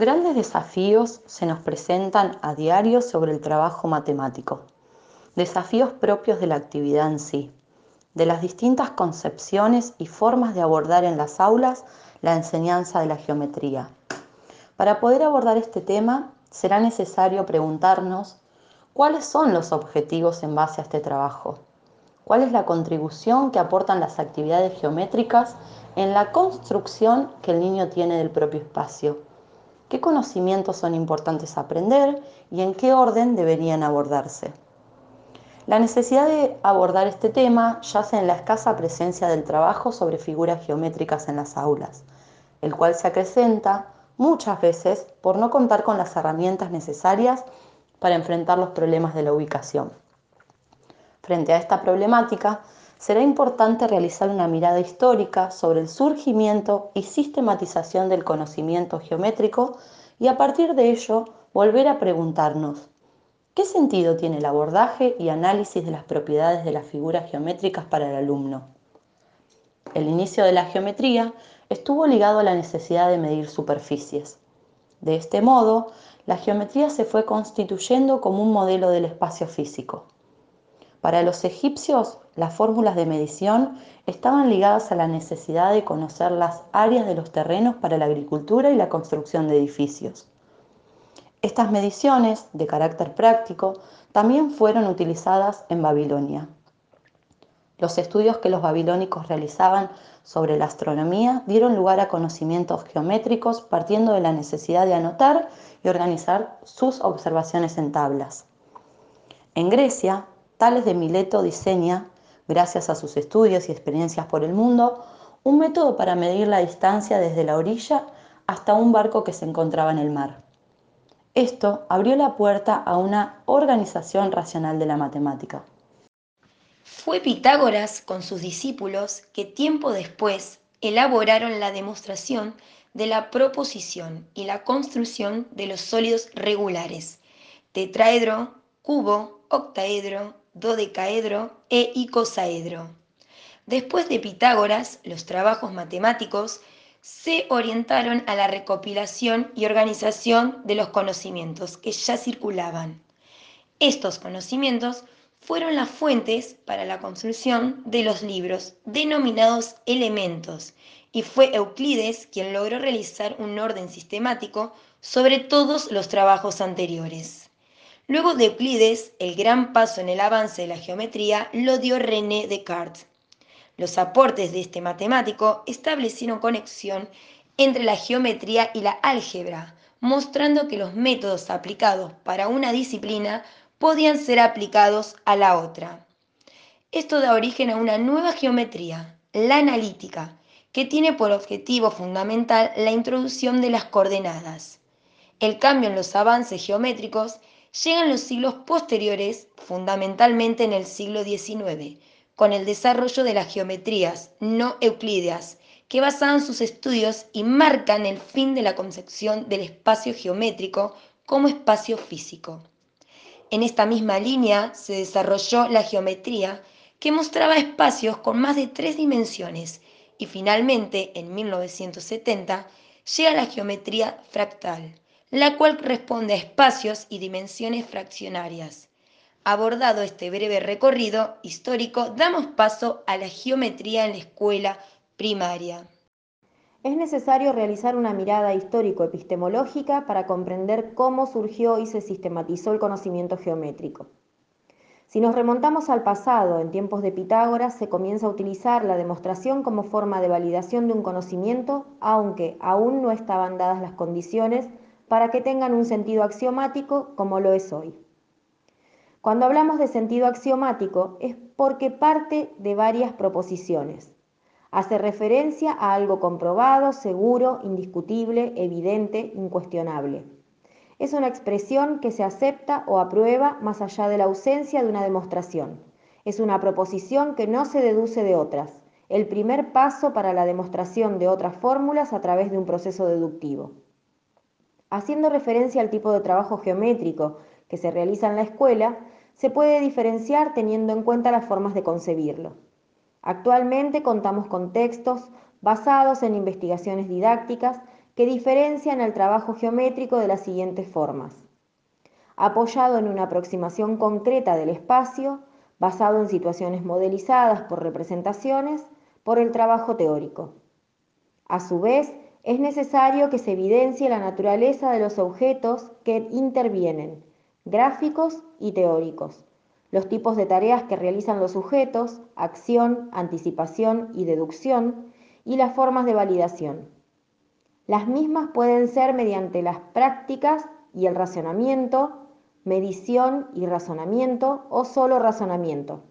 Grandes desafíos se nos presentan a diario sobre el trabajo matemático. Desafíos propios de la actividad en sí, de las distintas concepciones y formas de abordar en las aulas la enseñanza de la geometría. Para poder abordar este tema será necesario preguntarnos cuáles son los objetivos en base a este trabajo, cuál es la contribución que aportan las actividades geométricas en la construcción que el niño tiene del propio espacio, qué conocimientos son importantes aprender y en qué orden deberían abordarse. La necesidad de abordar este tema yace en la escasa presencia del trabajo sobre figuras geométricas en las aulas, el cual se acrecenta muchas veces por no contar con las herramientas necesarias para enfrentar los problemas de la ubicación. Frente a esta problemática, será importante realizar una mirada histórica sobre el surgimiento y sistematización del conocimiento geométrico y a partir de ello volver a preguntarnos, ¿qué sentido tiene el abordaje y análisis de las propiedades de las figuras geométricas para el alumno? El inicio de la geometría estuvo ligado a la necesidad de medir superficies. De este modo, la geometría se fue constituyendo como un modelo del espacio físico. Para los egipcios, las fórmulas de medición estaban ligadas a la necesidad de conocer las áreas de los terrenos para la agricultura y la construcción de edificios. Estas mediciones, de carácter práctico, también fueron utilizadas en Babilonia. Los estudios que los babilónicos realizaban sobre la astronomía dieron lugar a conocimientos geométricos partiendo de la necesidad de anotar y organizar sus observaciones en tablas. En Grecia, Tales de Mileto diseña, gracias a sus estudios y experiencias por el mundo, un método para medir la distancia desde la orilla hasta un barco que se encontraba en el mar. Esto abrió la puerta a una organización racional de la matemática. Fue Pitágoras con sus discípulos que tiempo después elaboraron la demostración de la proposición y la construcción de los sólidos regulares, tetraedro, cubo, octaedro, dodecaedro e icosaedro. Después de Pitágoras, los trabajos matemáticos se orientaron a la recopilación y organización de los conocimientos que ya circulaban. Estos conocimientos fueron las fuentes para la construcción de los libros denominados elementos, y fue Euclides quien logró realizar un orden sistemático sobre todos los trabajos anteriores. Luego de Euclides, el gran paso en el avance de la geometría lo dio René Descartes. Los aportes de este matemático establecieron conexión entre la geometría y la álgebra, mostrando que los métodos aplicados para una disciplina podían ser aplicados a la otra. Esto da origen a una nueva geometría, la analítica, que tiene por objetivo fundamental la introducción de las coordenadas. El cambio en los avances geométricos llegan los siglos posteriores, fundamentalmente en el siglo XIX, con el desarrollo de las geometrías no euclídeas, que basaban sus estudios y marcan el fin de la concepción del espacio geométrico como espacio físico. En esta misma línea se desarrolló la geometría, que mostraba espacios con más de tres dimensiones, y finalmente, en 1970, llega la geometría fractal, la cual responde a espacios y dimensiones fraccionarias. Abordado este breve recorrido histórico, damos paso a la geometría en la escuela primaria. Es necesario realizar una mirada histórico-epistemológica para comprender cómo surgió y se sistematizó el conocimiento geométrico. Si nos remontamos al pasado, en tiempos de Pitágoras, se comienza a utilizar la demostración como forma de validación de un conocimiento, aunque aún no estaban dadas las condiciones para que tengan un sentido axiomático como lo es hoy. Cuando hablamos de sentido axiomático es porque parte de varias proposiciones. Hace referencia a algo comprobado, seguro, indiscutible, evidente, incuestionable. Es una expresión que se acepta o aprueba más allá de la ausencia de una demostración. Es una proposición que no se deduce de otras, el primer paso para la demostración de otras fórmulas a través de un proceso deductivo. Haciendo referencia al tipo de trabajo geométrico que se realiza en la escuela, se puede diferenciar teniendo en cuenta las formas de concebirlo. Actualmente contamos con textos basados en investigaciones didácticas que diferencian el trabajo geométrico de las siguientes formas. Apoyado en una aproximación concreta del espacio, basado en situaciones modelizadas por representaciones, por el trabajo teórico. A su vez, es necesario que se evidencie la naturaleza de los objetos que intervienen, gráficos y teóricos, los tipos de tareas que realizan los sujetos, acción, anticipación y deducción, y las formas de validación. Las mismas pueden ser mediante las prácticas y el racionamiento, medición y razonamiento o solo razonamiento.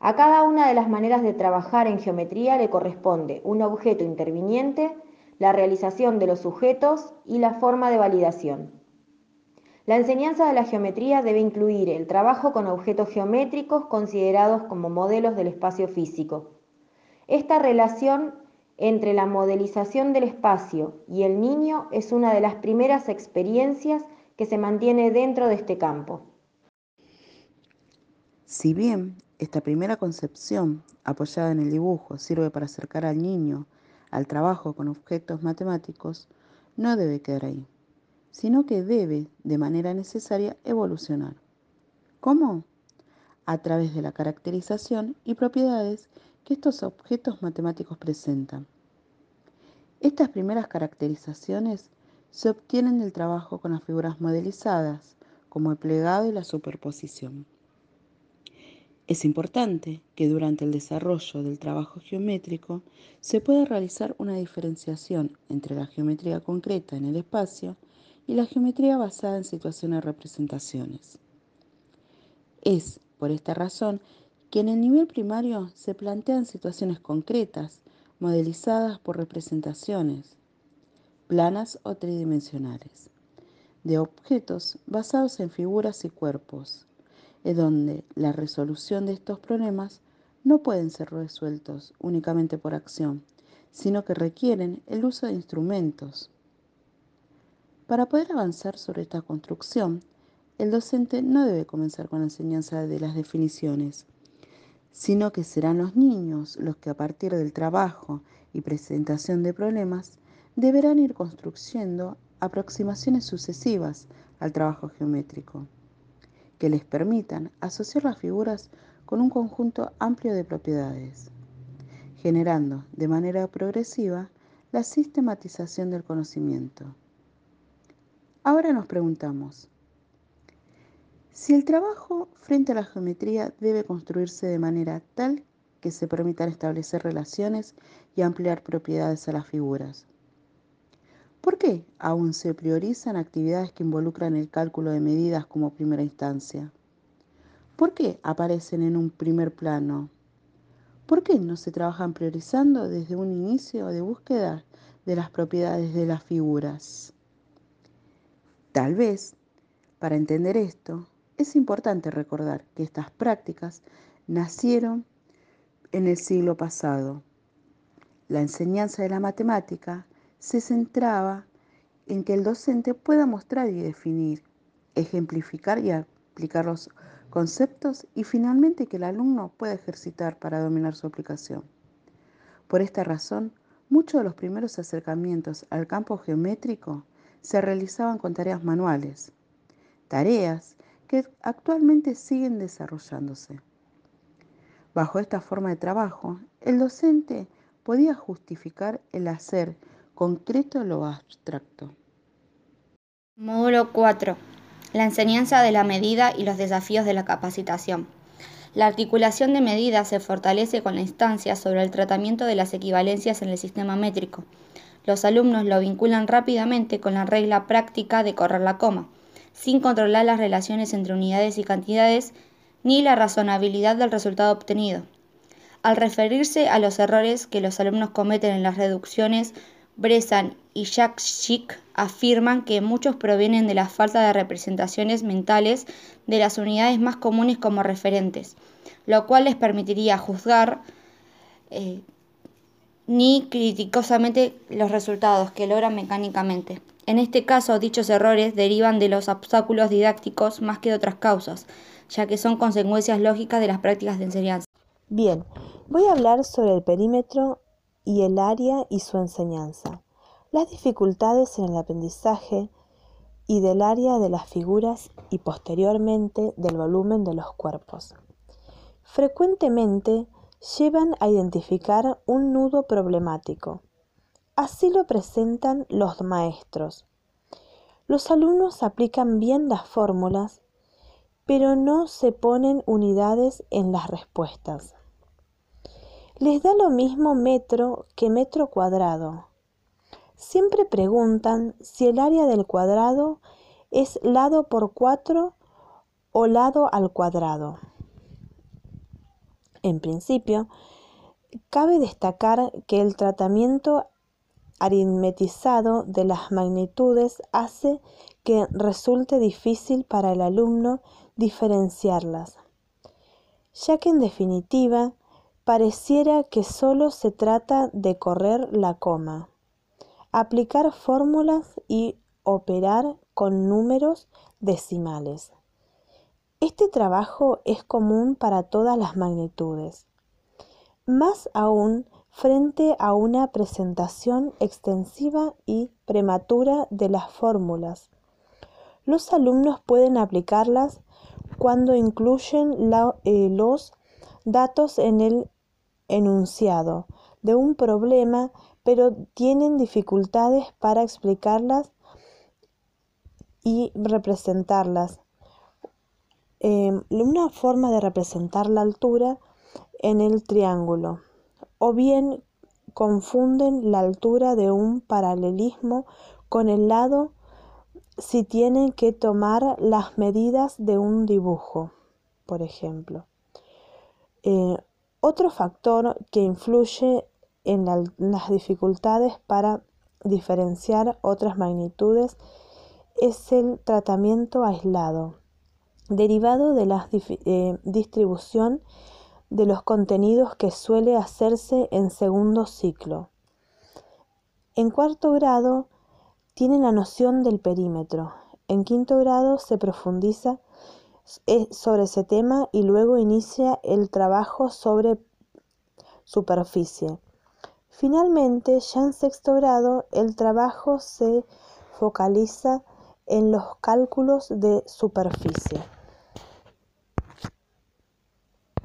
A cada una de las maneras de trabajar en geometría le corresponde un objeto interviniente, la realización de los sujetos y la forma de validación. La enseñanza de la geometría debe incluir el trabajo con objetos geométricos considerados como modelos del espacio físico. Esta relación entre la modelización del espacio y el niño es una de las primeras experiencias que se mantiene dentro de este campo. Si bien esta primera concepción, apoyada en el dibujo, sirve para acercar al niño al trabajo con objetos matemáticos, no debe quedar ahí sino que debe, de manera necesaria, evolucionar. ¿Cómo? A través de la caracterización y propiedades que estos objetos matemáticos presentan. Estas primeras caracterizaciones se obtienen del trabajo con las figuras modelizadas, como el plegado y la superposición. Es importante que durante el desarrollo del trabajo geométrico se pueda realizar una diferenciación entre la geometría concreta en el espacio y la geometría basada en situaciones representaciones. Es, por esta razón, que en el nivel primario se plantean situaciones concretas, modelizadas por representaciones, planas o tridimensionales, de objetos basados en figuras y cuerpos, en donde la resolución de estos problemas no pueden ser resueltos únicamente por acción, sino que requieren el uso de instrumentos, para poder avanzar sobre esta construcción, el docente no debe comenzar con la enseñanza de las definiciones, sino que serán los niños los que a partir del trabajo y presentación de problemas deberán ir construyendo aproximaciones sucesivas al trabajo geométrico, que les permitan asociar las figuras con un conjunto amplio de propiedades, generando de manera progresiva la sistematización del conocimiento. Ahora nos preguntamos, si el trabajo frente a la geometría debe construirse de manera tal que se permitan establecer relaciones y ampliar propiedades a las figuras. ¿Por qué aún se priorizan actividades que involucran el cálculo de medidas como primera instancia? ¿Por qué aparecen en un primer plano? ¿Por qué no se trabajan priorizando desde un inicio de búsqueda de las propiedades de las figuras? Tal vez, para entender esto, es importante recordar que estas prácticas nacieron en el siglo pasado. La enseñanza de la matemática se centraba en que el docente pueda mostrar y definir, ejemplificar y aplicar los conceptos y finalmente que el alumno pueda ejercitar para dominar su aplicación. Por esta razón, muchos de los primeros acercamientos al campo geométrico se realizaban con tareas manuales, tareas que actualmente siguen desarrollándose. Bajo esta forma de trabajo, el docente podía justificar el hacer concreto lo abstracto. Módulo 4. La enseñanza de la medida y los desafíos de la capacitación. La articulación de medidas se fortalece con la instancia sobre el tratamiento de las equivalencias en el sistema métrico, los alumnos lo vinculan rápidamente con la regla práctica de correr la coma, sin controlar las relaciones entre unidades y cantidades ni la razonabilidad del resultado obtenido. Al referirse a los errores que los alumnos cometen en las reducciones, Bresan y Jacques Schick afirman que muchos provienen de la falta de representaciones mentales de las unidades más comunes como referentes, lo cual les permitiría juzgar eh, ni criticosamente los resultados que logran mecánicamente. En este caso, dichos errores derivan de los obstáculos didácticos más que de otras causas, ya que son consecuencias lógicas de las prácticas de enseñanza. Bien, voy a hablar sobre el perímetro y el área y su enseñanza. las dificultades en el aprendizaje y del área de las figuras y posteriormente del volumen de los cuerpos. Frecuentemente llevan a identificar un nudo problemático. Así lo presentan los maestros. Los alumnos aplican bien las fórmulas, pero no se ponen unidades en las respuestas. Les da lo mismo metro que metro cuadrado. Siempre preguntan si el área del cuadrado es lado por 4 o lado al cuadrado. En principio, cabe destacar que el tratamiento aritmetizado de las magnitudes hace que resulte difícil para el alumno diferenciarlas, ya que en definitiva pareciera que solo se trata de correr la coma, aplicar fórmulas y operar con números decimales. Este trabajo es común para todas las magnitudes, más aún frente a una presentación extensiva y prematura de las fórmulas. Los alumnos pueden aplicarlas cuando incluyen eh, los datos en el enunciado de un problema, pero tienen dificultades para explicarlas y representarlas Em, una forma de representar la altura en el triángulo o bien confunden la altura de un paralelismo con el lado si tienen que tomar las medidas de un dibujo, por ejemplo. Eh, otro factor que influye en las dificultades para diferenciar otras magnitudes es el tratamiento aislado derivado de la eh, distribución de los contenidos que suele hacerse en segundo ciclo. En cuarto grado tiene la noción del perímetro. En quinto grado se profundiza sobre ese tema y luego inicia el trabajo sobre superficie. Finalmente, ya en sexto grado, el trabajo se focaliza en los cálculos de superficie.